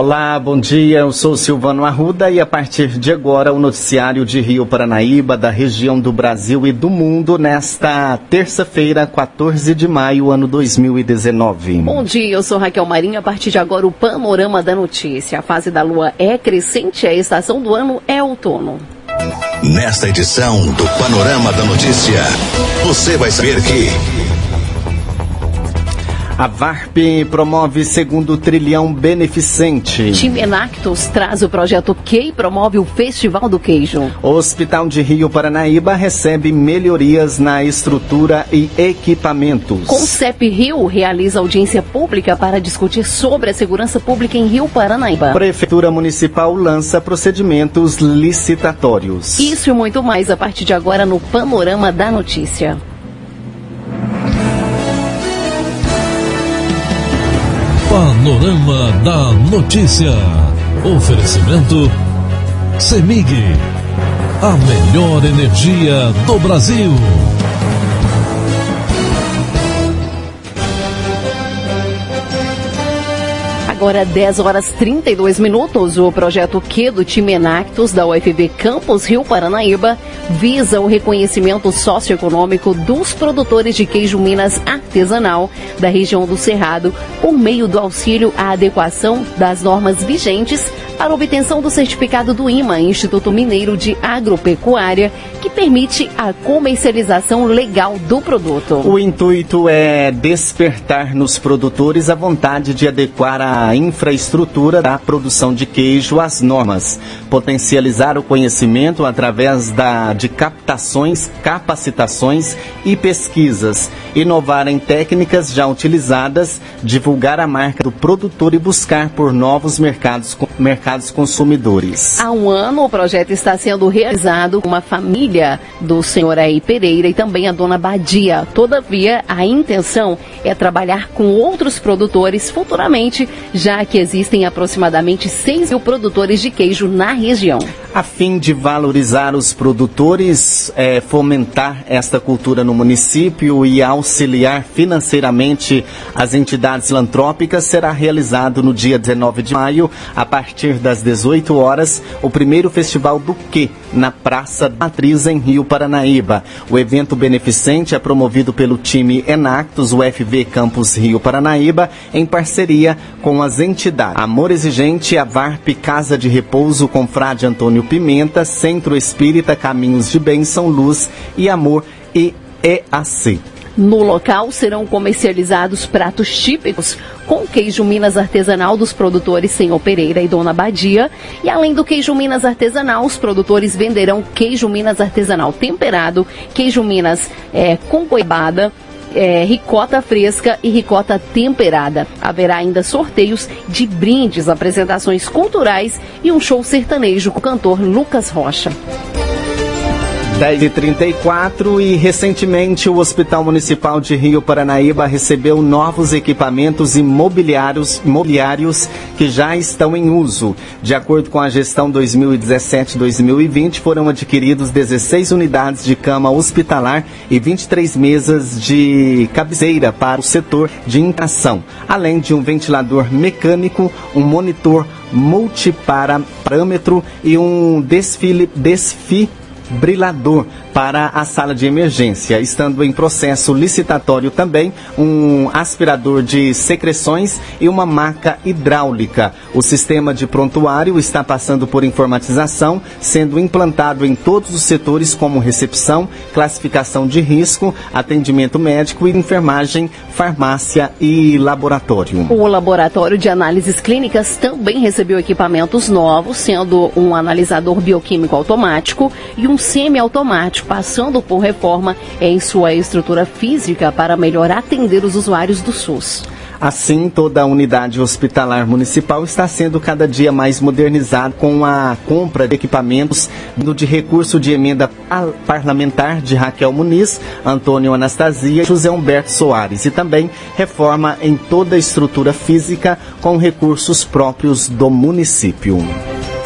Olá, bom dia. Eu sou Silvano Arruda e a partir de agora o noticiário de Rio Paranaíba, da região do Brasil e do mundo, nesta terça-feira, 14 de maio, ano 2019. Bom dia, eu sou Raquel Marinho. A partir de agora, o panorama da notícia. A fase da lua é crescente, a estação do ano é outono. Nesta edição do Panorama da Notícia, você vai saber que. A VARP promove segundo trilhão beneficente. Time Enactus traz o projeto Q e promove o Festival do Queijo. O Hospital de Rio Paranaíba recebe melhorias na estrutura e equipamentos. Concep Rio realiza audiência pública para discutir sobre a segurança pública em Rio Paranaíba. Prefeitura Municipal lança procedimentos licitatórios. Isso e muito mais a partir de agora no Panorama da Notícia. Panorama da Notícia. Oferecimento CEMIG. A melhor energia do Brasil. Agora 10 horas 32 minutos, o projeto Q do time Enactus da UFB Campus Rio Paranaíba visa o reconhecimento socioeconômico dos produtores de queijo Minas artesanal da região do Cerrado por meio do auxílio à adequação das normas vigentes para obtenção do certificado do IMA, Instituto Mineiro de Agropecuária, que permite a comercialização legal do produto. O intuito é despertar nos produtores a vontade de adequar a infraestrutura da produção de queijo às normas, potencializar o conhecimento através da, de captações, capacitações e pesquisas, inovar em técnicas já utilizadas, divulgar a marca do produtor e buscar por novos mercados, mercados consumidores. Há um ano, o projeto está sendo realizado com uma família do senhor Aí Pereira e também a dona Badia. Todavia, a intenção é trabalhar com outros produtores futuramente, já que existem aproximadamente 6 mil produtores de queijo na região. A fim de valorizar os produtores, é, fomentar esta cultura no município e auxiliar financeiramente as entidades filantrópicas, será realizado no dia 19 de maio, a partir das 18 horas, o primeiro Festival do Quê, na Praça Matriz, em Rio Paranaíba. O evento beneficente é promovido pelo time Enactus, UFV Campus Rio Paranaíba, em parceria com as entidades Amor Exigente, a VARP Casa de Repouso com Frade Antônio Pimenta, Centro Espírita Caminhos de Bênção, Luz e Amor e EAC. No local serão comercializados pratos típicos com queijo Minas artesanal dos produtores Senhor Pereira e Dona Badia. E além do queijo Minas artesanal, os produtores venderão queijo Minas artesanal temperado, queijo Minas é, com goiabada, é, ricota fresca e ricota temperada. Haverá ainda sorteios de brindes, apresentações culturais e um show sertanejo com o cantor Lucas Rocha. 10h34 e recentemente o Hospital Municipal de Rio Paranaíba recebeu novos equipamentos imobiliários, imobiliários que já estão em uso. De acordo com a gestão 2017-2020, foram adquiridos 16 unidades de cama hospitalar e 23 mesas de cabeceira para o setor de internação, além de um ventilador mecânico, um monitor multiparâmetro e um desfile, desfile brilador para a sala de emergência, estando em processo licitatório também um aspirador de secreções e uma maca hidráulica. O sistema de prontuário está passando por informatização, sendo implantado em todos os setores como recepção, classificação de risco, atendimento médico e enfermagem, farmácia e laboratório. O laboratório de análises clínicas também recebeu equipamentos novos, sendo um analisador bioquímico automático e um semiautomático passando por reforma em sua estrutura física para melhor atender os usuários do SUS. Assim, toda a unidade hospitalar municipal está sendo cada dia mais modernizada com a compra de equipamentos de recurso de emenda parlamentar de Raquel Muniz, Antônio Anastasia e José Humberto Soares e também reforma em toda a estrutura física com recursos próprios do município.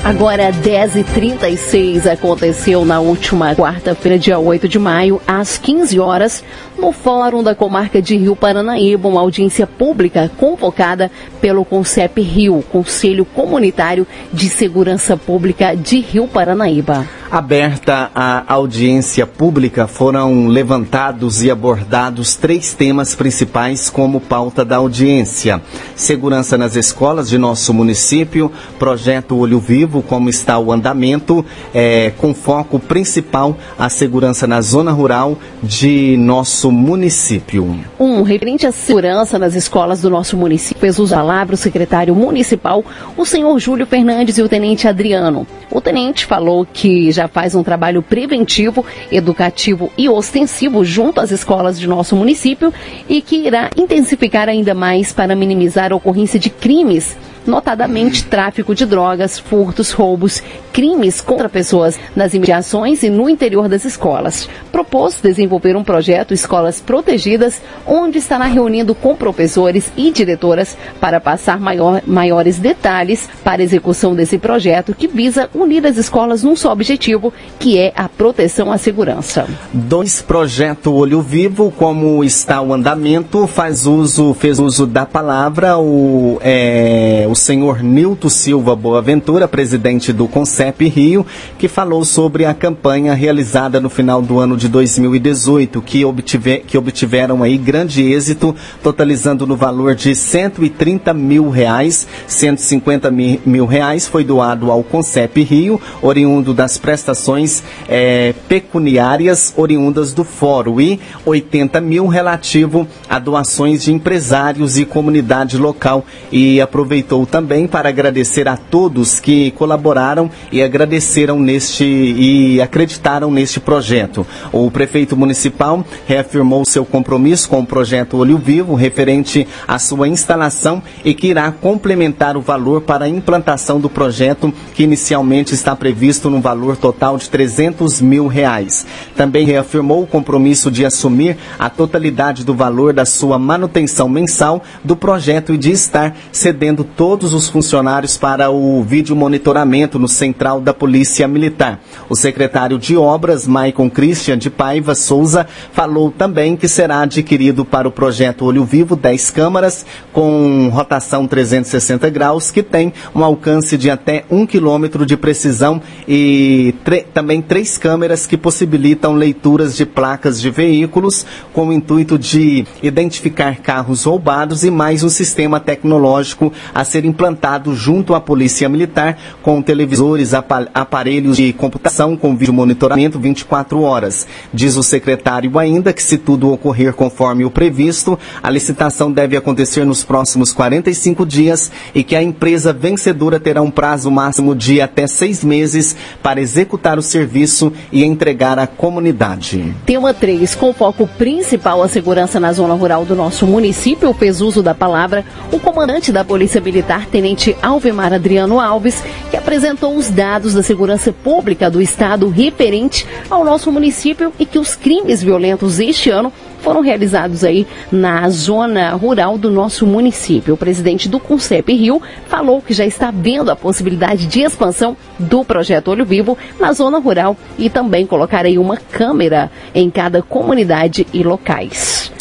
Agora, 10h36 aconteceu na última quarta-feira, dia 8 de maio, às 15 horas, no Fórum da Comarca de Rio Paranaíba, uma audiência pública convocada pelo CONCEP Rio, Conselho Comunitário de Segurança Pública de Rio Paranaíba. Aberta a audiência pública, foram levantados e abordados três temas principais como pauta da audiência: segurança nas escolas de nosso município, projeto Olho Vivo, como está o andamento, é, com foco principal a segurança na zona rural de nosso município. Um referente à segurança nas escolas do nosso município, Jesus Alabra, o secretário municipal, o senhor Júlio Fernandes e o tenente Adriano. O tenente falou que já faz um trabalho preventivo, educativo e ostensivo junto às escolas de nosso município e que irá intensificar ainda mais para minimizar a ocorrência de crimes notadamente tráfico de drogas, furtos, roubos, crimes contra pessoas nas imediações e no interior das escolas. Propôs desenvolver um projeto Escolas Protegidas, onde estará reunindo com professores e diretoras para passar maior, maiores detalhes para a execução desse projeto que visa unir as escolas num só objetivo, que é a proteção à segurança. Dois projeto Olho Vivo, como está o andamento, faz uso, fez uso da palavra o é, o senhor Nilton Silva Boaventura, presidente do Concep Rio, que falou sobre a campanha realizada no final do ano de 2018, que, obtiver, que obtiveram aí grande êxito, totalizando no valor de 130 mil reais, 150 mil reais foi doado ao Concep Rio, oriundo das prestações é, pecuniárias oriundas do fórum e 80 mil relativo a doações de empresários e comunidade local e aproveitou também para agradecer a todos que colaboraram e agradeceram neste e acreditaram neste projeto. O prefeito municipal reafirmou seu compromisso com o projeto Olho Vivo referente à sua instalação e que irá complementar o valor para a implantação do projeto que inicialmente está previsto no valor total de 300 mil reais. Também reafirmou o compromisso de assumir a totalidade do valor da sua manutenção mensal do projeto e de estar cedendo todo todos os funcionários para o vídeo monitoramento no Central da Polícia Militar. O secretário de Obras, Maicon Christian de Paiva Souza, falou também que será adquirido para o projeto Olho Vivo 10 câmaras com rotação 360 graus, que tem um alcance de até um quilômetro de precisão e também três câmeras que possibilitam leituras de placas de veículos com o intuito de identificar carros roubados e mais um sistema tecnológico a ser implantado junto à Polícia Militar com televisores, aparelhos de computação com vídeo monitoramento 24 horas. Diz o secretário ainda que se tudo ocorrer conforme o previsto, a licitação deve acontecer nos próximos 45 dias e que a empresa vencedora terá um prazo máximo de até seis meses para executar o serviço e entregar à comunidade. Tema 3, com foco principal a segurança na zona rural do nosso município, fez uso da palavra o comandante da Polícia Militar Militar Tenente Alvemar Adriano Alves, que apresentou os dados da segurança pública do Estado referente ao nosso município e que os crimes violentos este ano foram realizados aí na zona rural do nosso município. O presidente do Concep Rio falou que já está vendo a possibilidade de expansão do projeto Olho Vivo na zona rural e também colocar aí uma câmera em cada comunidade e locais.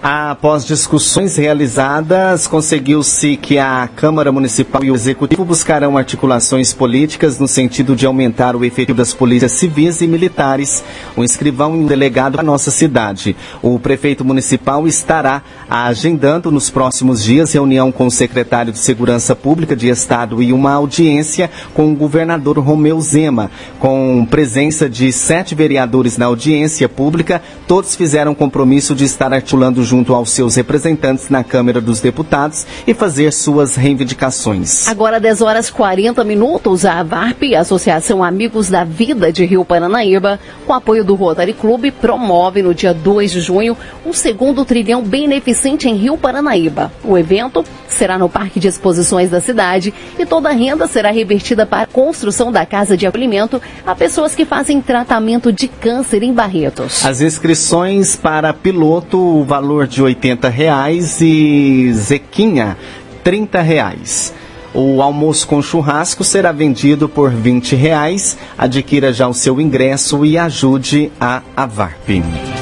Após discussões realizadas, conseguiu-se que a Câmara Municipal e o Executivo buscarão articulações políticas no sentido de aumentar o efetivo das polícias civis e militares, um escrivão e um delegado para nossa cidade. O prefeito municipal estará agendando nos próximos dias reunião com o secretário de Segurança Pública de Estado e uma audiência com o governador Romeu Zema, com presença de sete vereadores na audiência pública. Todos fizeram compromisso de estar articulando junto aos seus representantes na Câmara dos Deputados e fazer suas reivindicações. Agora 10 horas 40 minutos, a VARP, Associação Amigos da Vida de Rio Paranaíba, com apoio do Rotary Club, promove no dia 2 de junho o segundo trilhão beneficente em Rio Paranaíba. O evento será no Parque de Exposições da cidade e toda a renda será revertida para a construção da casa de acolhimento a pessoas que fazem tratamento de câncer em Barretos. As inscrições para piloto, o valor de 80 reais e Zequinha, 30 reais. O almoço com churrasco será vendido por 20 reais. Adquira já o seu ingresso e ajude a Avarp.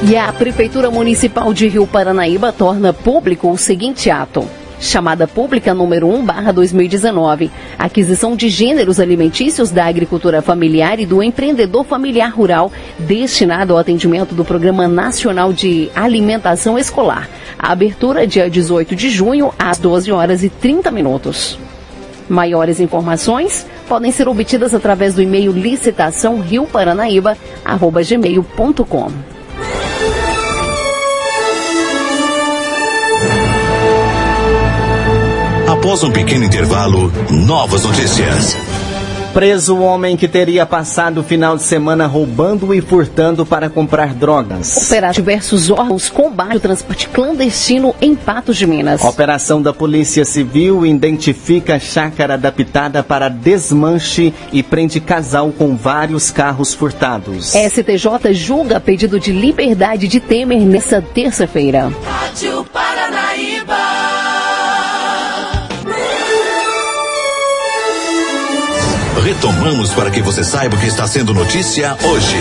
E a Prefeitura Municipal de Rio Paranaíba torna público o seguinte ato chamada pública número 1 barra 2019, aquisição de gêneros alimentícios da agricultura familiar e do empreendedor familiar rural destinado ao atendimento do Programa Nacional de Alimentação Escolar. A abertura dia 18 de junho às 12 horas e 30 minutos. Maiores informações podem ser obtidas através do e-mail licitação rioparanaíba@gmail.com. Após um pequeno intervalo, novas notícias. Preso o homem que teria passado o final de semana roubando e furtando para comprar drogas. Operar diversos órgãos combate o transporte clandestino em Patos de Minas. Operação da Polícia Civil identifica chácara adaptada para desmanche e prende casal com vários carros furtados. STJ julga pedido de liberdade de Temer nessa terça-feira. Retomamos para que você saiba o que está sendo notícia hoje.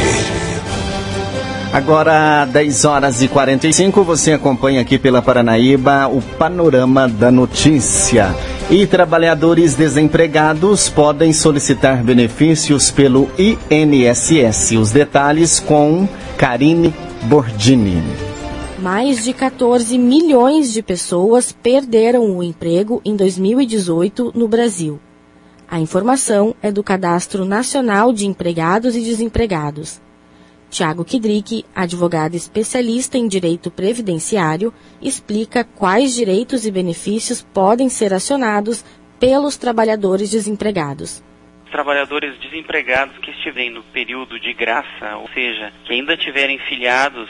Agora, 10 horas e 45, você acompanha aqui pela Paranaíba o panorama da notícia. E trabalhadores desempregados podem solicitar benefícios pelo INSS. Os detalhes com Karine Bordini. Mais de 14 milhões de pessoas perderam o emprego em 2018 no Brasil. A informação é do Cadastro Nacional de Empregados e Desempregados. Tiago Kidrick, advogado especialista em direito previdenciário, explica quais direitos e benefícios podem ser acionados pelos trabalhadores desempregados. Trabalhadores desempregados que estiverem no período de graça, ou seja, que ainda estiverem filiados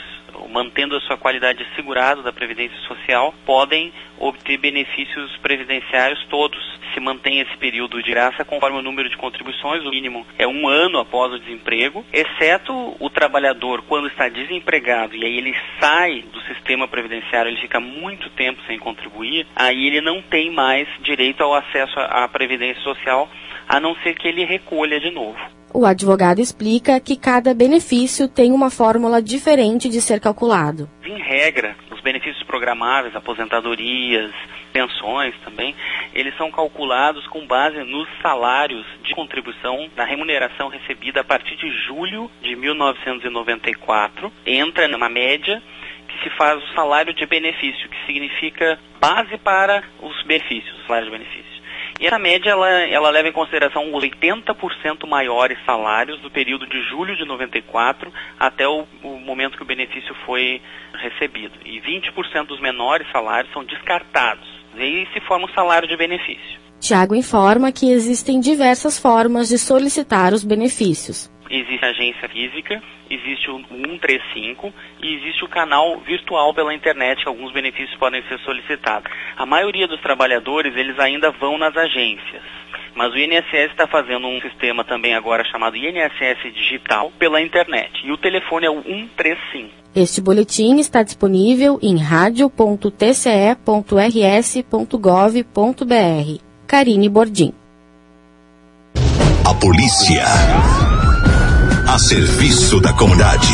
mantendo a sua qualidade assegurada da Previdência Social, podem obter benefícios previdenciários todos. Se mantém esse período de graça conforme o número de contribuições, o mínimo é um ano após o desemprego, exceto o trabalhador quando está desempregado e aí ele sai do sistema previdenciário, ele fica muito tempo sem contribuir, aí ele não tem mais direito ao acesso à Previdência Social, a não ser que ele recolha de novo. O advogado explica que cada benefício tem uma fórmula diferente de ser calculado. Em regra, os benefícios programáveis, aposentadorias, pensões também, eles são calculados com base nos salários de contribuição da remuneração recebida a partir de julho de 1994. Entra numa média que se faz o salário de benefício, que significa base para os benefícios, salário de benefício. E essa média ela, ela leva em consideração os 80% maiores salários do período de julho de 94 até o, o momento que o benefício foi recebido. E 20% dos menores salários são descartados. E aí se forma um salário de benefício. Tiago informa que existem diversas formas de solicitar os benefícios. Existe a agência física, existe o 135 e existe o canal virtual pela internet, que alguns benefícios podem ser solicitados. A maioria dos trabalhadores, eles ainda vão nas agências. Mas o INSS está fazendo um sistema também agora chamado INSS Digital pela internet. E o telefone é o 135. Este boletim está disponível em radio.tce.rs.gov.br. Karine Bordim. A polícia a serviço da comunidade.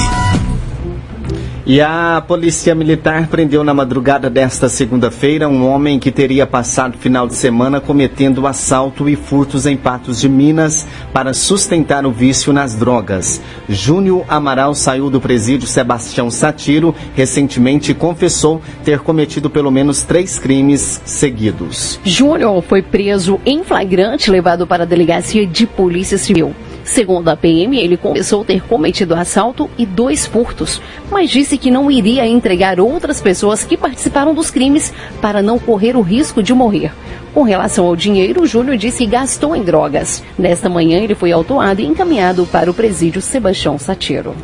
E a Polícia Militar prendeu na madrugada desta segunda-feira um homem que teria passado o final de semana cometendo assalto e furtos em Patos de Minas para sustentar o vício nas drogas. Júnior Amaral saiu do presídio Sebastião Satiro recentemente e confessou ter cometido pelo menos três crimes seguidos. Júnior foi preso em flagrante levado para a delegacia de Polícia Civil. Segundo a PM, ele a ter cometido assalto e dois furtos, mas disse que não iria entregar outras pessoas que participaram dos crimes para não correr o risco de morrer. Com relação ao dinheiro, Júlio disse que gastou em drogas. Nesta manhã, ele foi autuado e encaminhado para o presídio Sebastião Satiro.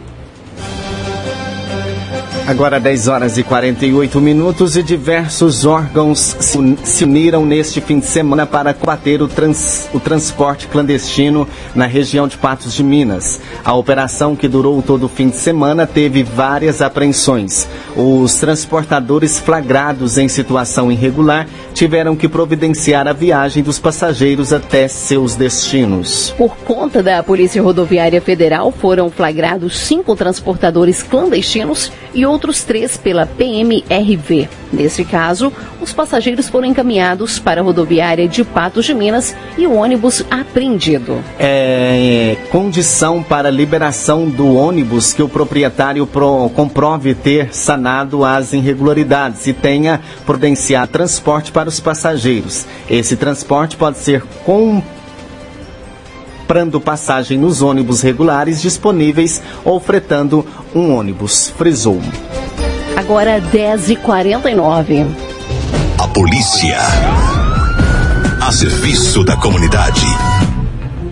Agora 10 horas e 48 minutos e diversos órgãos se uniram neste fim de semana para combater o, trans, o transporte clandestino na região de Patos de Minas. A operação, que durou todo o fim de semana, teve várias apreensões. Os transportadores flagrados em situação irregular tiveram que providenciar a viagem dos passageiros até seus destinos. Por conta da Polícia Rodoviária Federal, foram flagrados cinco transportadores clandestinos e outros três pela PMRV. Nesse caso, os passageiros foram encaminhados para a rodoviária de Patos de Minas e o ônibus apreendido. É condição para liberação do ônibus que o proprietário pro, comprove ter sanado as irregularidades e tenha providenciado transporte para os passageiros. Esse transporte pode ser com comprando passagem nos ônibus regulares disponíveis ou fretando um ônibus, frisou. Agora 10h49. A polícia. A serviço da comunidade.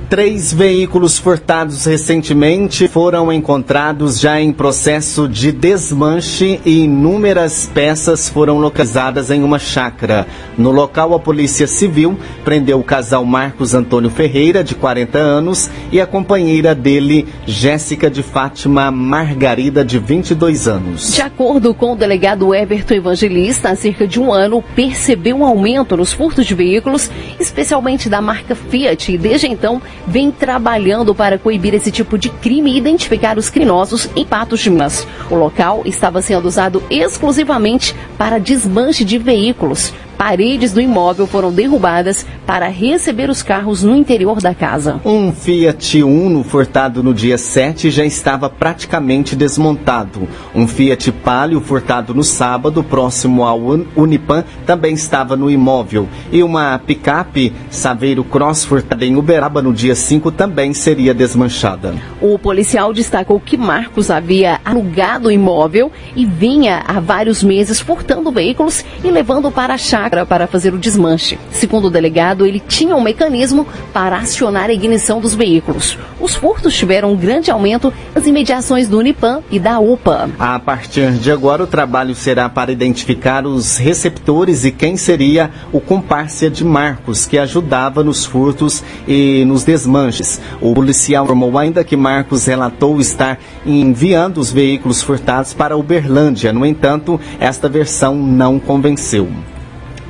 Três veículos furtados recentemente foram encontrados já em processo de desmanche e inúmeras peças foram localizadas em uma chácara. No local, a Polícia Civil prendeu o casal Marcos Antônio Ferreira, de 40 anos, e a companheira dele, Jéssica de Fátima Margarida, de 22 anos. De acordo com o delegado Everton Evangelista, há cerca de um ano percebeu um aumento nos furtos de veículos, especialmente da marca Fiat, e desde então vem trabalhando para coibir esse tipo de crime e identificar os criminosos em Patos de Minas. O local estava sendo usado exclusivamente para desmanche de veículos paredes do imóvel foram derrubadas para receber os carros no interior da casa. Um Fiat Uno furtado no dia 7 já estava praticamente desmontado. Um Fiat Palio furtado no sábado, próximo ao Unipan, também estava no imóvel. E uma picape Saveiro Cross furtada em Uberaba no dia 5 também seria desmanchada. O policial destacou que Marcos havia alugado o imóvel e vinha há vários meses furtando veículos e levando para a chácara chácara para fazer o desmanche. Segundo o delegado, ele tinha um mecanismo para acionar a ignição dos veículos. Os furtos tiveram um grande aumento nas imediações do Unipan e da UPA. A partir de agora, o trabalho será para identificar os receptores e quem seria o compárcia de Marcos, que ajudava nos furtos e nos desmanches. O policial informou ainda que Marcos relatou estar enviando os veículos furtados para Uberlândia. No entanto, esta versão não convenceu.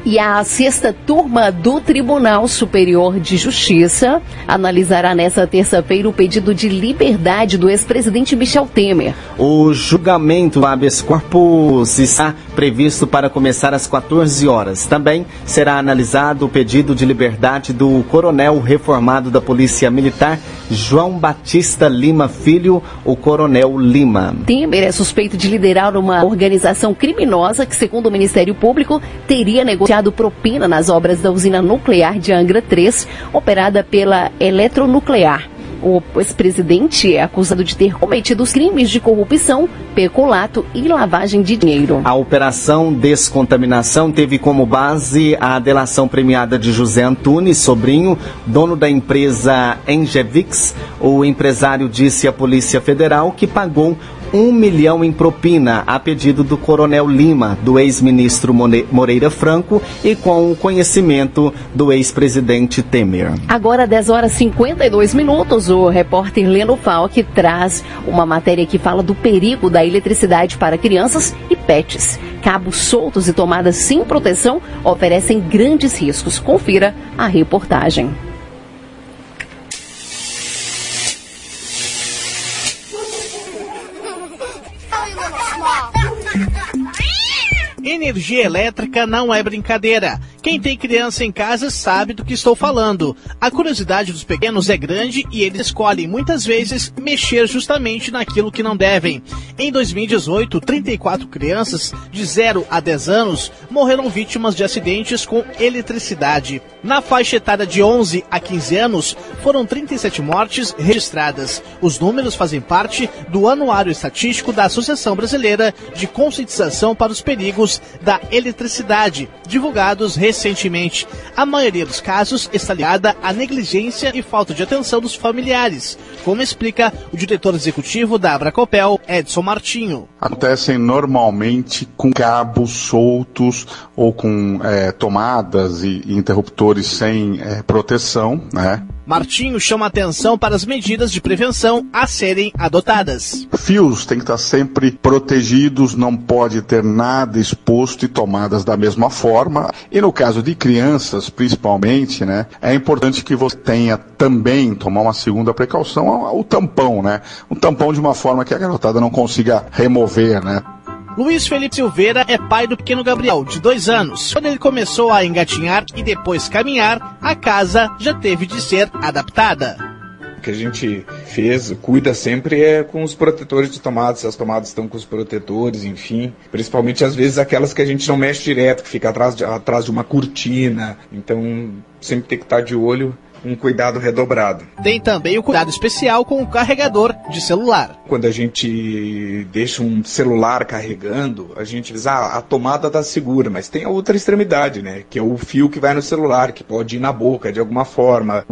E a sexta turma do Tribunal Superior de Justiça analisará nesta terça-feira o pedido de liberdade do ex-presidente Michel Temer. O julgamento do habeas corpus está previsto para começar às 14 horas. Também será analisado o pedido de liberdade do coronel reformado da Polícia Militar, João Batista Lima Filho, o Coronel Lima. Temer é suspeito de liderar uma organização criminosa que, segundo o Ministério Público, teria negociado propina nas obras da usina nuclear de Angra 3, operada pela Eletronuclear. O ex-presidente é acusado de ter cometido os crimes de corrupção, peculato e lavagem de dinheiro. A operação Descontaminação teve como base a delação premiada de José Antunes, sobrinho, dono da empresa Engevix. O empresário disse à Polícia Federal que pagou um milhão em propina a pedido do Coronel Lima, do ex-ministro Moreira Franco e com o conhecimento do ex-presidente Temer. Agora, 10 horas e 52 minutos, o repórter Leno Falck traz uma matéria que fala do perigo da eletricidade para crianças e pets. Cabos soltos e tomadas sem proteção oferecem grandes riscos. Confira a reportagem. Energia elétrica não é brincadeira. Quem tem criança em casa sabe do que estou falando. A curiosidade dos pequenos é grande e eles escolhem muitas vezes mexer justamente naquilo que não devem. Em 2018, 34 crianças de 0 a 10 anos morreram vítimas de acidentes com eletricidade. Na faixa etária de 11 a 15 anos, foram 37 mortes registradas. Os números fazem parte do Anuário Estatístico da Associação Brasileira de Conscientização para os Perigos da Eletricidade, divulgados recentemente. A maioria dos casos está ligada à negligência e falta de atenção dos familiares, como explica o diretor executivo da Abracopel, Edson Martinho. Acontecem normalmente com cabos soltos ou com é, tomadas e, e interruptores sem é, proteção, né? Martinho chama atenção para as medidas de prevenção a serem adotadas. Fios têm que estar sempre protegidos, não pode ter nada exposto e tomadas da mesma forma. E no caso de crianças, principalmente, né, é importante que você tenha também, tomar uma segunda precaução, o tampão, né? Um tampão de uma forma que a garotada não consiga remover, né? Luiz Felipe Silveira é pai do pequeno Gabriel, de dois anos. Quando ele começou a engatinhar e depois caminhar, a casa já teve de ser adaptada. O que a gente fez, cuida sempre é com os protetores de tomadas, se as tomadas estão com os protetores, enfim. Principalmente às vezes aquelas que a gente não mexe direto, que fica atrás de, atrás de uma cortina. Então sempre tem que estar de olho um cuidado redobrado. Tem também o cuidado especial com o carregador de celular. Quando a gente deixa um celular carregando, a gente diz, ah, a tomada está segura, mas tem a outra extremidade, né? Que é o fio que vai no celular, que pode ir na boca de alguma forma.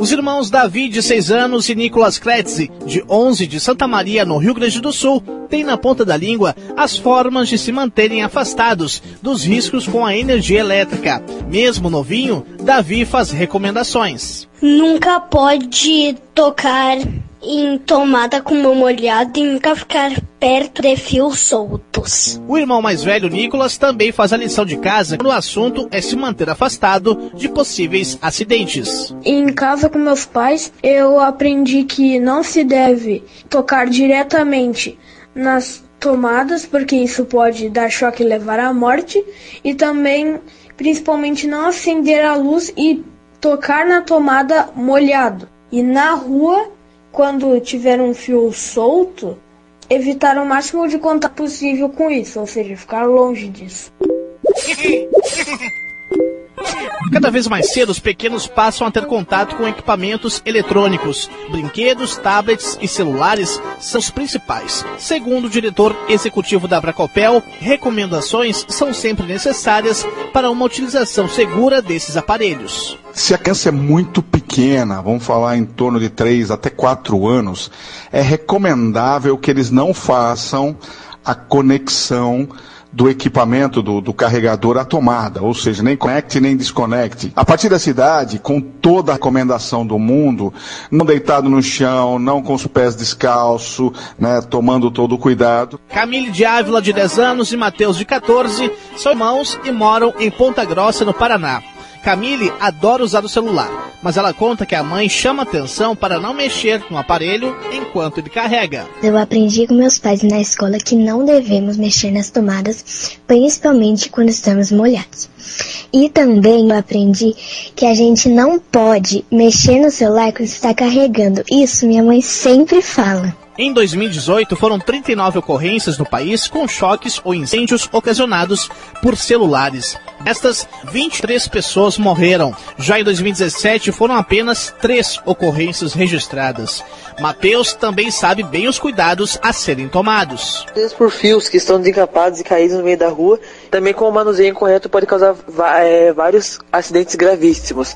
Os irmãos Davi, de 6 anos, e Nicolas Kretzi, de 11, de Santa Maria, no Rio Grande do Sul, têm na ponta da língua as formas de se manterem afastados dos riscos com a energia elétrica. Mesmo novinho, Davi faz recomendações. Nunca pode tocar em tomada com mão molhada e nunca ficar perto de fios soltos. O irmão mais velho, Nicolas, também faz a lição de casa quando o assunto é se manter afastado de possíveis acidentes. Em casa com meus pais, eu aprendi que não se deve tocar diretamente nas tomadas, porque isso pode dar choque e levar à morte, e também, principalmente, não acender a luz e tocar na tomada molhado. E na rua, quando tiver um fio solto, evitar o máximo de contato possível com isso, ou seja, ficar longe disso. Cada vez mais cedo, os pequenos passam a ter contato com equipamentos eletrônicos. Brinquedos, tablets e celulares são os principais. Segundo o diretor executivo da Bracopel, recomendações são sempre necessárias para uma utilização segura desses aparelhos. Se a criança é muito pequena, vamos falar em torno de 3 até 4 anos, é recomendável que eles não façam a conexão do equipamento do, do, carregador à tomada, ou seja, nem conecte nem desconecte. A partir dessa idade, com toda a recomendação do mundo, não deitado no chão, não com os pés descalços, né, tomando todo o cuidado. Camille de Ávila, de 10 anos, e Matheus, de 14, são irmãos e moram em Ponta Grossa, no Paraná. Camille adora usar o celular, mas ela conta que a mãe chama atenção para não mexer no aparelho enquanto ele carrega. Eu aprendi com meus pais na escola que não devemos mexer nas tomadas, principalmente quando estamos molhados. E também eu aprendi que a gente não pode mexer no celular quando está carregando. Isso minha mãe sempre fala. Em 2018, foram 39 ocorrências no país com choques ou incêndios ocasionados por celulares. Destas, 23 pessoas morreram. Já em 2017, foram apenas 3 ocorrências registradas. Mateus também sabe bem os cuidados a serem tomados. Por fios que estão desencapados e caídos no meio da rua, também com o manuseio incorreto pode causar é, vários acidentes gravíssimos.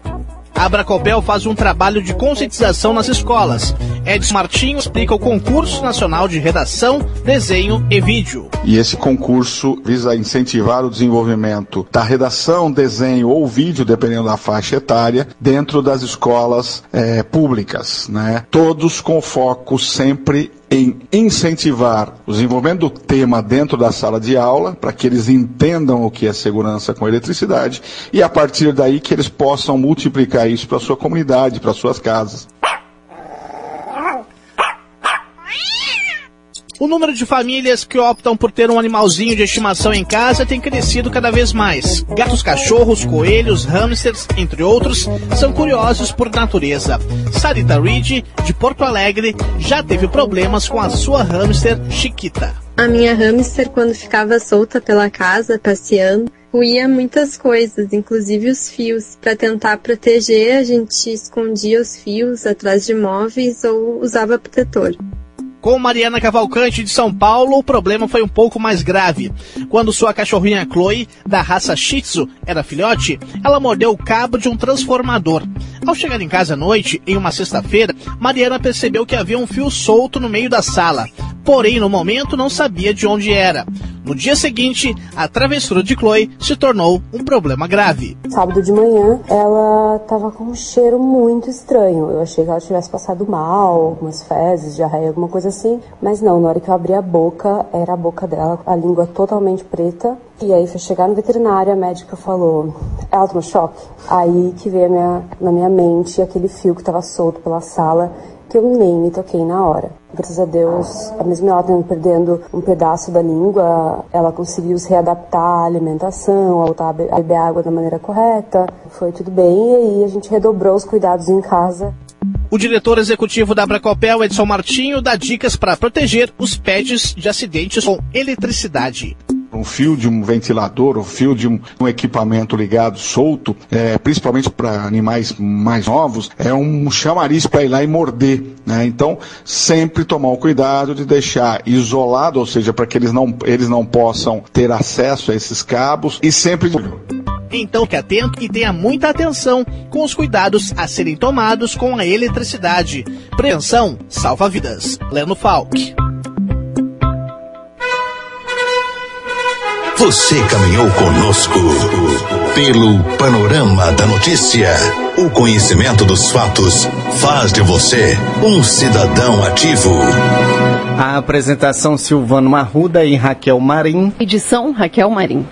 A Abracopel faz um trabalho de conscientização nas escolas. Edson Martinho explica o concurso nacional de redação, desenho e vídeo. E esse concurso visa incentivar o desenvolvimento da redação, desenho ou vídeo, dependendo da faixa etária, dentro das escolas é, públicas, né? Todos com foco sempre em incentivar o desenvolvimento do tema dentro da sala de aula, para que eles entendam o que é segurança com eletricidade, e a partir daí que eles possam multiplicar isso para a sua comunidade, para suas casas. O número de famílias que optam por ter um animalzinho de estimação em casa tem crescido cada vez mais. Gatos, cachorros, coelhos, hamsters, entre outros, são curiosos por natureza. Sarita Reed, de Porto Alegre, já teve problemas com a sua hamster Chiquita. A minha hamster, quando ficava solta pela casa, passeando, ruía muitas coisas, inclusive os fios. Para tentar proteger, a gente escondia os fios atrás de móveis ou usava protetor. Com Mariana Cavalcante de São Paulo, o problema foi um pouco mais grave. Quando sua cachorrinha Chloe, da raça Shih Tzu, era filhote, ela mordeu o cabo de um transformador. Ao chegar em casa à noite, em uma sexta-feira, Mariana percebeu que havia um fio solto no meio da sala. Porém, no momento, não sabia de onde era. No dia seguinte, a travessura de Chloe se tornou um problema grave. Sábado de manhã, ela estava com um cheiro muito estranho. Eu achei que ela tivesse passado mal, algumas fezes, diarreia, alguma coisa assim. Mas não, na hora que eu abri a boca, era a boca dela, a língua totalmente preta. E aí foi chegar no veterinário, a médica falou, ela tomou choque. Aí que veio minha, na minha mente aquele fio que estava solto pela sala, que eu nem me toquei na hora. Graças a Deus, mesmo ela tendo perdendo um pedaço da língua, ela conseguiu se readaptar à alimentação, a a beber água da maneira correta. Foi tudo bem e aí a gente redobrou os cuidados em casa. O diretor executivo da Bracopel, Edson Martinho, dá dicas para proteger os pets de acidentes com eletricidade um fio de um ventilador, um fio de um, um equipamento ligado solto, é, principalmente para animais mais novos, é um chamariz para ir lá e morder. Né? Então, sempre tomar o cuidado de deixar isolado, ou seja, para que eles não, eles não possam ter acesso a esses cabos e sempre. Então fique atento e tenha muita atenção com os cuidados a serem tomados com a eletricidade. Prevenção salva vidas. Leno Falk. Você caminhou conosco pelo panorama da notícia. O conhecimento dos fatos faz de você um cidadão ativo. A apresentação Silvano Marruda e Raquel Marim. Edição Raquel Marim.